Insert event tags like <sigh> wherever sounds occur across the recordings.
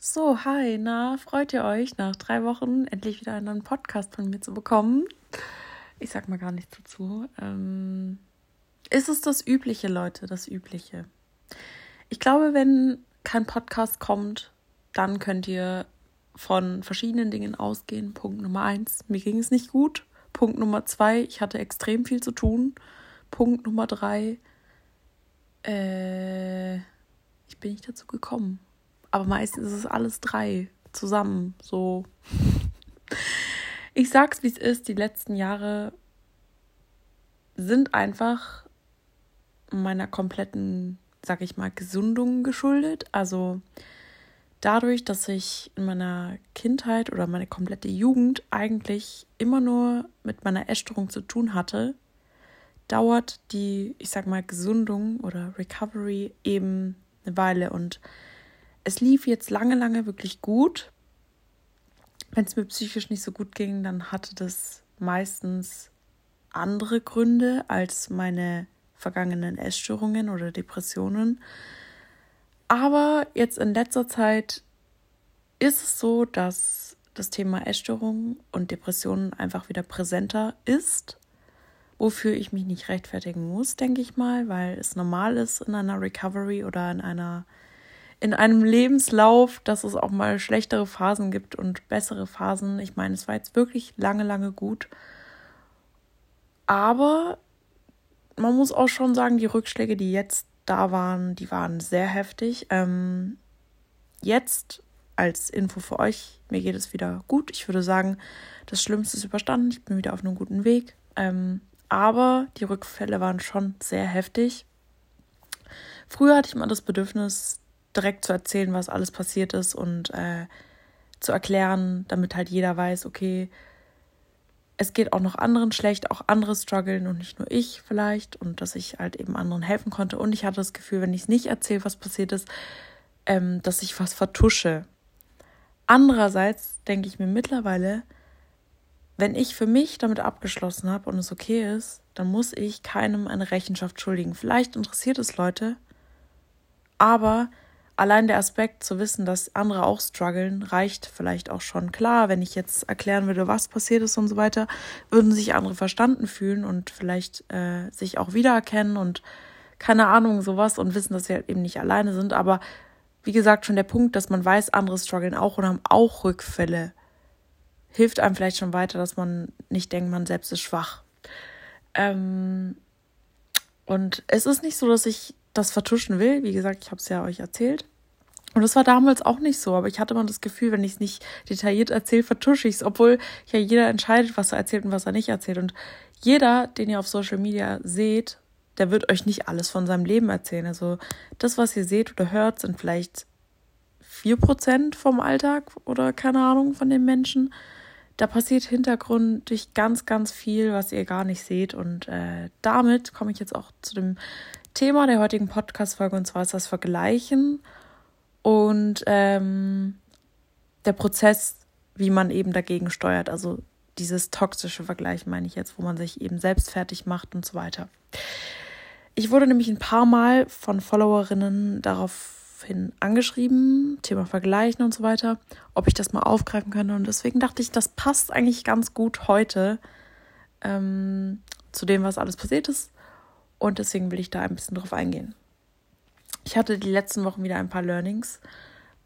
So, hi, na, freut ihr euch, nach drei Wochen endlich wieder einen Podcast von mir zu bekommen? Ich sag mal gar nichts dazu. Ähm, ist es das Übliche, Leute, das Übliche? Ich glaube, wenn kein Podcast kommt, dann könnt ihr von verschiedenen Dingen ausgehen. Punkt Nummer eins, mir ging es nicht gut. Punkt Nummer zwei, ich hatte extrem viel zu tun. Punkt Nummer drei, äh, ich bin nicht dazu gekommen. Aber meistens ist es alles drei zusammen. So. Ich sag's, wie es ist. Die letzten Jahre sind einfach meiner kompletten, sag ich mal, Gesundung geschuldet. Also dadurch, dass ich in meiner Kindheit oder meine komplette Jugend eigentlich immer nur mit meiner Essstörung zu tun hatte, dauert die, ich sag mal, Gesundung oder Recovery eben eine Weile. Und es lief jetzt lange, lange wirklich gut. Wenn es mir psychisch nicht so gut ging, dann hatte das meistens andere Gründe als meine vergangenen Essstörungen oder Depressionen. Aber jetzt in letzter Zeit ist es so, dass das Thema Essstörungen und Depressionen einfach wieder präsenter ist, wofür ich mich nicht rechtfertigen muss, denke ich mal, weil es normal ist in einer Recovery oder in einer in einem Lebenslauf, dass es auch mal schlechtere Phasen gibt und bessere Phasen. Ich meine, es war jetzt wirklich lange, lange gut. Aber man muss auch schon sagen, die Rückschläge, die jetzt da waren, die waren sehr heftig. Ähm, jetzt als Info für euch, mir geht es wieder gut. Ich würde sagen, das Schlimmste ist überstanden. Ich bin wieder auf einem guten Weg. Ähm, aber die Rückfälle waren schon sehr heftig. Früher hatte ich mal das Bedürfnis, direkt zu erzählen, was alles passiert ist und äh, zu erklären, damit halt jeder weiß, okay, es geht auch noch anderen schlecht, auch andere strugglen und nicht nur ich vielleicht und dass ich halt eben anderen helfen konnte. Und ich hatte das Gefühl, wenn ich es nicht erzähle, was passiert ist, ähm, dass ich was vertusche. Andererseits denke ich mir mittlerweile, wenn ich für mich damit abgeschlossen habe und es okay ist, dann muss ich keinem eine Rechenschaft schuldigen. Vielleicht interessiert es Leute, aber allein der Aspekt zu wissen, dass andere auch strugglen, reicht vielleicht auch schon. Klar, wenn ich jetzt erklären würde, was passiert ist und so weiter, würden sich andere verstanden fühlen und vielleicht äh, sich auch wiedererkennen und keine Ahnung, sowas und wissen, dass sie halt eben nicht alleine sind. Aber wie gesagt, schon der Punkt, dass man weiß, andere strugglen auch und haben auch Rückfälle, hilft einem vielleicht schon weiter, dass man nicht denkt, man selbst ist schwach. Ähm, und es ist nicht so, dass ich das vertuschen will. Wie gesagt, ich habe es ja euch erzählt. Und das war damals auch nicht so, aber ich hatte immer das Gefühl, wenn ich es nicht detailliert erzähle, vertusche ich es, obwohl ja jeder entscheidet, was er erzählt und was er nicht erzählt. Und jeder, den ihr auf Social Media seht, der wird euch nicht alles von seinem Leben erzählen. Also das, was ihr seht oder hört, sind vielleicht vier Prozent vom Alltag oder keine Ahnung von den Menschen. Da passiert hintergründig ganz, ganz viel, was ihr gar nicht seht. Und äh, damit komme ich jetzt auch zu dem Thema der heutigen Podcast-Folge und zwar ist das Vergleichen und ähm, der Prozess, wie man eben dagegen steuert. Also dieses toxische Vergleichen meine ich jetzt, wo man sich eben selbst fertig macht und so weiter. Ich wurde nämlich ein paar Mal von Followerinnen daraufhin angeschrieben, Thema Vergleichen und so weiter, ob ich das mal aufgreifen könnte. Und deswegen dachte ich, das passt eigentlich ganz gut heute ähm, zu dem, was alles passiert ist. Und deswegen will ich da ein bisschen drauf eingehen. Ich hatte die letzten Wochen wieder ein paar Learnings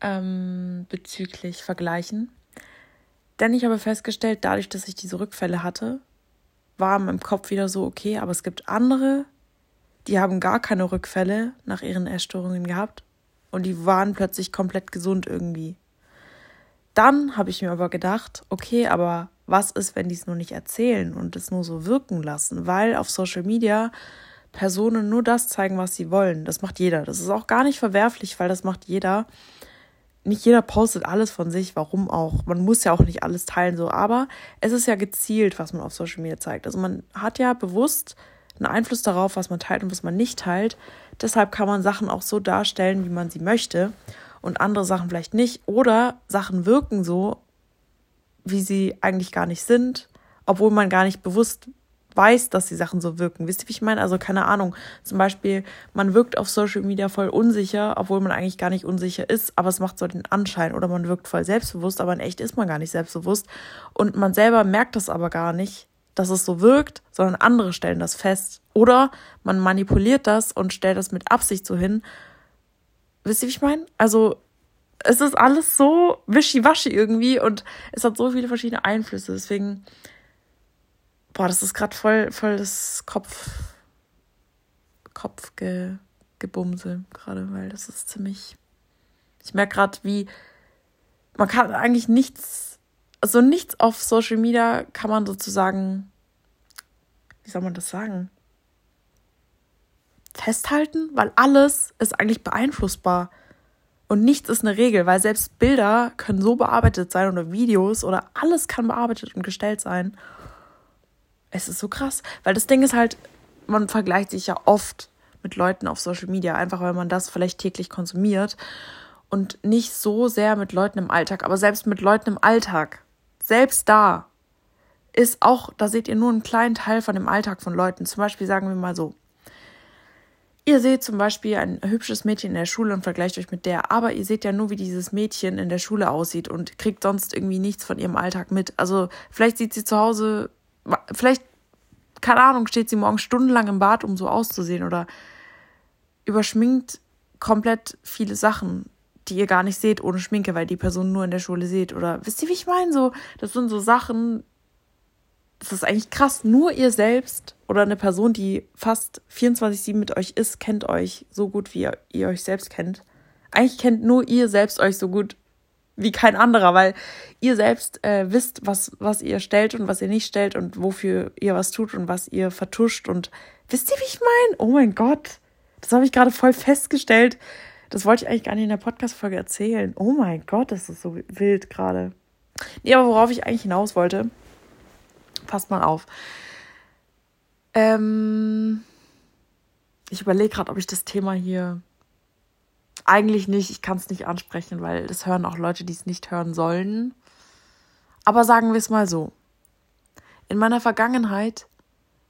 ähm, bezüglich Vergleichen. Denn ich habe festgestellt, dadurch, dass ich diese Rückfälle hatte, war in meinem Kopf wieder so, okay, aber es gibt andere, die haben gar keine Rückfälle nach ihren Essstörungen gehabt und die waren plötzlich komplett gesund irgendwie. Dann habe ich mir aber gedacht, okay, aber was ist, wenn die es nur nicht erzählen und es nur so wirken lassen? Weil auf Social Media Personen nur das zeigen, was sie wollen. Das macht jeder. Das ist auch gar nicht verwerflich, weil das macht jeder. Nicht jeder postet alles von sich, warum auch. Man muss ja auch nicht alles teilen, so. Aber es ist ja gezielt, was man auf Social Media zeigt. Also man hat ja bewusst einen Einfluss darauf, was man teilt und was man nicht teilt. Deshalb kann man Sachen auch so darstellen, wie man sie möchte und andere Sachen vielleicht nicht. Oder Sachen wirken so, wie sie eigentlich gar nicht sind, obwohl man gar nicht bewusst weiß, dass die Sachen so wirken. Wisst ihr, wie ich meine? Also keine Ahnung. Zum Beispiel, man wirkt auf Social Media voll unsicher, obwohl man eigentlich gar nicht unsicher ist, aber es macht so den Anschein. Oder man wirkt voll selbstbewusst, aber in echt ist man gar nicht selbstbewusst. Und man selber merkt das aber gar nicht, dass es so wirkt, sondern andere stellen das fest. Oder man manipuliert das und stellt das mit Absicht so hin. Wisst ihr, wie ich meine? Also es ist alles so wischiwaschi irgendwie und es hat so viele verschiedene Einflüsse. Deswegen Boah, das ist gerade voll, voll das Kopf, Kopfgebumse gerade, weil das ist ziemlich. Ich merke gerade, wie man kann eigentlich nichts, also nichts auf Social Media kann man sozusagen, wie soll man das sagen? Festhalten, weil alles ist eigentlich beeinflussbar. Und nichts ist eine Regel, weil selbst Bilder können so bearbeitet sein oder Videos oder alles kann bearbeitet und gestellt sein. Es ist so krass, weil das Ding ist halt, man vergleicht sich ja oft mit Leuten auf Social Media, einfach weil man das vielleicht täglich konsumiert und nicht so sehr mit Leuten im Alltag, aber selbst mit Leuten im Alltag, selbst da ist auch, da seht ihr nur einen kleinen Teil von dem Alltag von Leuten. Zum Beispiel sagen wir mal so, Ihr seht zum Beispiel ein hübsches Mädchen in der Schule und vergleicht euch mit der, aber ihr seht ja nur, wie dieses Mädchen in der Schule aussieht und kriegt sonst irgendwie nichts von ihrem Alltag mit. Also vielleicht sieht sie zu Hause vielleicht, keine Ahnung, steht sie morgens stundenlang im Bad, um so auszusehen oder überschminkt komplett viele Sachen, die ihr gar nicht seht ohne Schminke, weil die Person nur in der Schule seht. Oder wisst ihr, wie ich meine? So, das sind so Sachen, das ist eigentlich krass. Nur ihr selbst oder eine Person, die fast 24-7 mit euch ist, kennt euch so gut, wie ihr, ihr euch selbst kennt. Eigentlich kennt nur ihr selbst euch so gut wie kein anderer, weil ihr selbst äh, wisst, was, was ihr stellt und was ihr nicht stellt und wofür ihr was tut und was ihr vertuscht. Und wisst ihr, wie ich meine? Oh mein Gott, das habe ich gerade voll festgestellt. Das wollte ich eigentlich gar nicht in der Podcast-Folge erzählen. Oh mein Gott, das ist so wild gerade. Nee, aber worauf ich eigentlich hinaus wollte, passt mal auf. Ähm, ich überlege gerade, ob ich das Thema hier eigentlich nicht, ich kann es nicht ansprechen, weil das hören auch Leute, die es nicht hören sollen. Aber sagen wir es mal so. In meiner Vergangenheit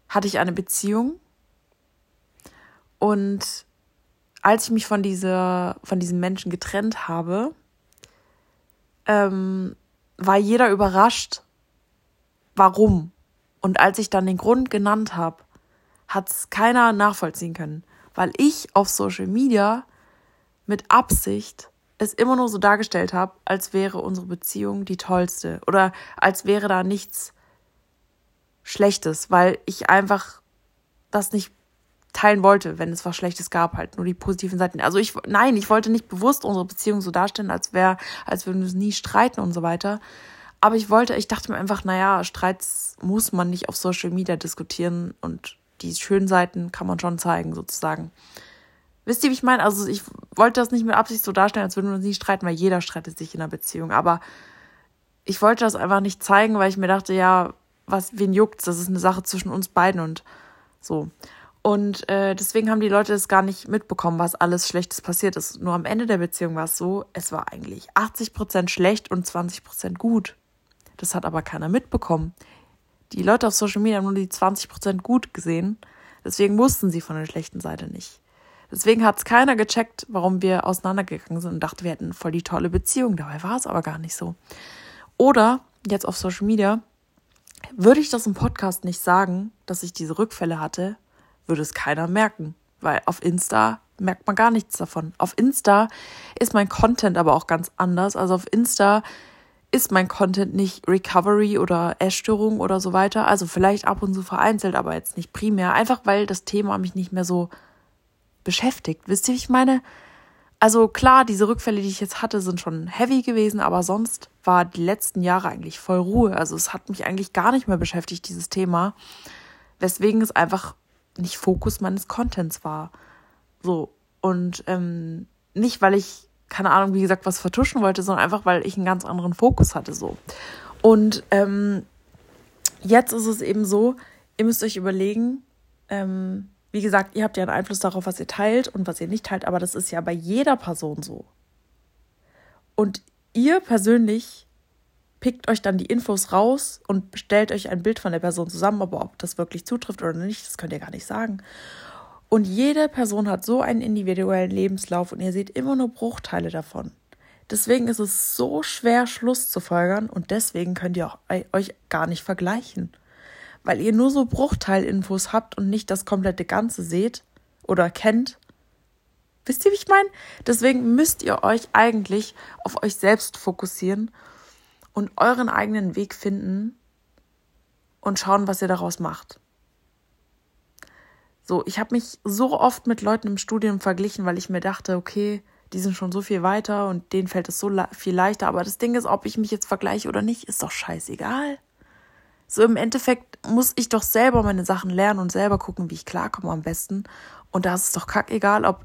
hatte ich eine Beziehung und als ich mich von dieser, von diesem Menschen getrennt habe, ähm, war jeder überrascht, warum. Und als ich dann den Grund genannt habe, hat es keiner nachvollziehen können, weil ich auf Social Media mit Absicht es immer nur so dargestellt habe, als wäre unsere Beziehung die tollste oder als wäre da nichts Schlechtes, weil ich einfach das nicht teilen wollte, wenn es was Schlechtes gab, halt nur die positiven Seiten. Also ich, nein, ich wollte nicht bewusst unsere Beziehung so darstellen, als wäre, als würden wir uns nie streiten und so weiter. Aber ich wollte, ich dachte mir einfach, naja, Streits muss man nicht auf Social Media diskutieren und die schönen Seiten kann man schon zeigen, sozusagen. Wisst ihr, wie ich meine? Also ich wollte das nicht mit Absicht so darstellen, als würden wir uns nie streiten, weil jeder streitet sich in einer Beziehung. Aber ich wollte das einfach nicht zeigen, weil ich mir dachte, ja, was, wen juckt's? Das ist eine Sache zwischen uns beiden und so. Und äh, deswegen haben die Leute es gar nicht mitbekommen, was alles Schlechtes passiert ist. Nur am Ende der Beziehung war es so, es war eigentlich 80% schlecht und 20% gut. Das hat aber keiner mitbekommen. Die Leute auf Social Media haben nur die 20% gut gesehen. Deswegen wussten sie von der schlechten Seite nicht. Deswegen hat es keiner gecheckt, warum wir auseinandergegangen sind und dachte, wir hätten voll die tolle Beziehung. Dabei war es aber gar nicht so. Oder jetzt auf Social Media, würde ich das im Podcast nicht sagen, dass ich diese Rückfälle hatte, würde es keiner merken. Weil auf Insta merkt man gar nichts davon. Auf Insta ist mein Content aber auch ganz anders. Also auf Insta ist mein Content nicht Recovery oder Essstörung oder so weiter. Also vielleicht ab und zu vereinzelt, aber jetzt nicht primär. Einfach weil das Thema mich nicht mehr so beschäftigt. Wisst ihr, wie ich meine? Also klar, diese Rückfälle, die ich jetzt hatte, sind schon heavy gewesen, aber sonst war die letzten Jahre eigentlich voll Ruhe. Also es hat mich eigentlich gar nicht mehr beschäftigt, dieses Thema. Weswegen es einfach nicht Fokus meines Contents war. So. Und ähm, nicht, weil ich, keine Ahnung, wie gesagt, was vertuschen wollte, sondern einfach, weil ich einen ganz anderen Fokus hatte. So. Und ähm, jetzt ist es eben so, ihr müsst euch überlegen, ähm, wie gesagt, ihr habt ja einen Einfluss darauf, was ihr teilt und was ihr nicht teilt, aber das ist ja bei jeder Person so. Und ihr persönlich pickt euch dann die Infos raus und stellt euch ein Bild von der Person zusammen, aber ob das wirklich zutrifft oder nicht, das könnt ihr gar nicht sagen. Und jede Person hat so einen individuellen Lebenslauf und ihr seht immer nur Bruchteile davon. Deswegen ist es so schwer, Schluss zu folgern und deswegen könnt ihr euch gar nicht vergleichen. Weil ihr nur so Bruchteilinfos habt und nicht das komplette Ganze seht oder kennt. Wisst ihr, wie ich meine? Deswegen müsst ihr euch eigentlich auf euch selbst fokussieren und euren eigenen Weg finden und schauen, was ihr daraus macht. So, ich habe mich so oft mit Leuten im Studium verglichen, weil ich mir dachte, okay, die sind schon so viel weiter und denen fällt es so viel leichter. Aber das Ding ist, ob ich mich jetzt vergleiche oder nicht, ist doch scheißegal. So im Endeffekt muss ich doch selber meine Sachen lernen und selber gucken, wie ich klarkomme am besten. Und da ist es doch kackegal, ob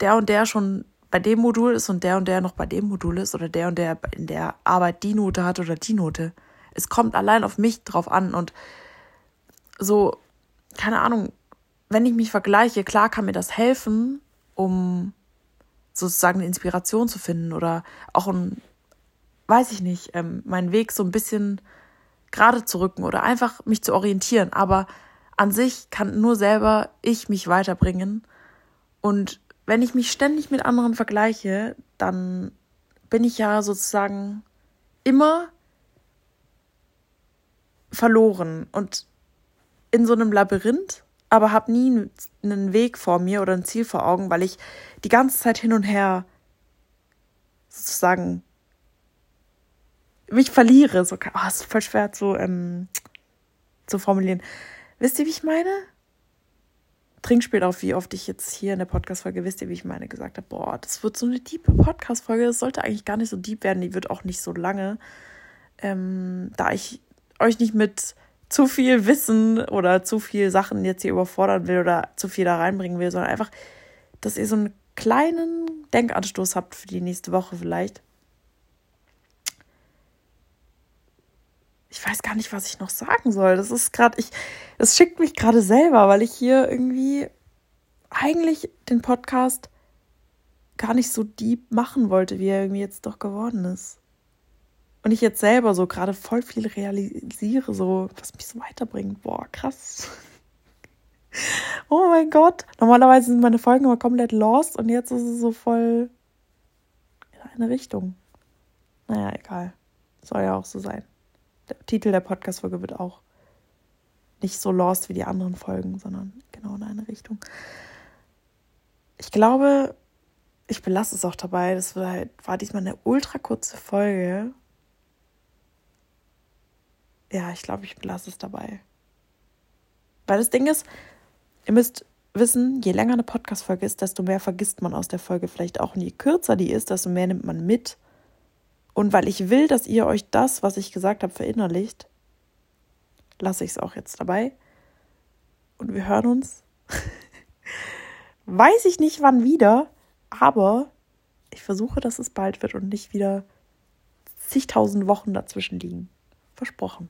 der und der schon bei dem Modul ist und der und der noch bei dem Modul ist oder der und der in der Arbeit die Note hat oder die Note. Es kommt allein auf mich drauf an und so, keine Ahnung, wenn ich mich vergleiche, klar kann mir das helfen, um sozusagen eine Inspiration zu finden oder auch ein, weiß ich nicht, ähm, meinen Weg so ein bisschen gerade zu rücken oder einfach mich zu orientieren. Aber an sich kann nur selber ich mich weiterbringen und wenn ich mich ständig mit anderen vergleiche, dann bin ich ja sozusagen immer verloren und in so einem Labyrinth, aber habe nie einen Weg vor mir oder ein Ziel vor Augen, weil ich die ganze Zeit hin und her sozusagen mich verliere. So, oh, ist voll schwer zu, ähm, zu formulieren. Wisst ihr, wie ich meine? Trinkspiel auf, wie oft ich jetzt hier in der Podcast-Folge, wisst ihr, wie ich meine, gesagt habe, boah, das wird so eine diepe Podcast-Folge, das sollte eigentlich gar nicht so deep werden, die wird auch nicht so lange, ähm, da ich euch nicht mit zu viel Wissen oder zu viel Sachen jetzt hier überfordern will oder zu viel da reinbringen will, sondern einfach, dass ihr so einen kleinen Denkanstoß habt für die nächste Woche vielleicht. Ich weiß gar nicht, was ich noch sagen soll. Das ist gerade, ich, das schickt mich gerade selber, weil ich hier irgendwie eigentlich den Podcast gar nicht so deep machen wollte, wie er irgendwie jetzt doch geworden ist. Und ich jetzt selber so gerade voll viel realisiere, so, was mich so weiterbringt. Boah, krass. oh mein Gott. Normalerweise sind meine Folgen immer komplett lost und jetzt ist es so voll in eine Richtung. Naja, egal. Soll ja auch so sein der Titel der Podcast-Folge wird auch nicht so lost wie die anderen Folgen, sondern genau in eine Richtung. Ich glaube, ich belasse es auch dabei. Das war, halt, war diesmal eine ultra kurze Folge. Ja, ich glaube, ich belasse es dabei. Weil das Ding ist, ihr müsst wissen, je länger eine Podcast-Folge ist, desto mehr vergisst man aus der Folge vielleicht auch. Und je kürzer die ist, desto mehr nimmt man mit. Und weil ich will, dass ihr euch das, was ich gesagt habe, verinnerlicht, lasse ich es auch jetzt dabei. Und wir hören uns. <laughs> Weiß ich nicht wann wieder, aber ich versuche, dass es bald wird und nicht wieder zigtausend Wochen dazwischen liegen. Versprochen.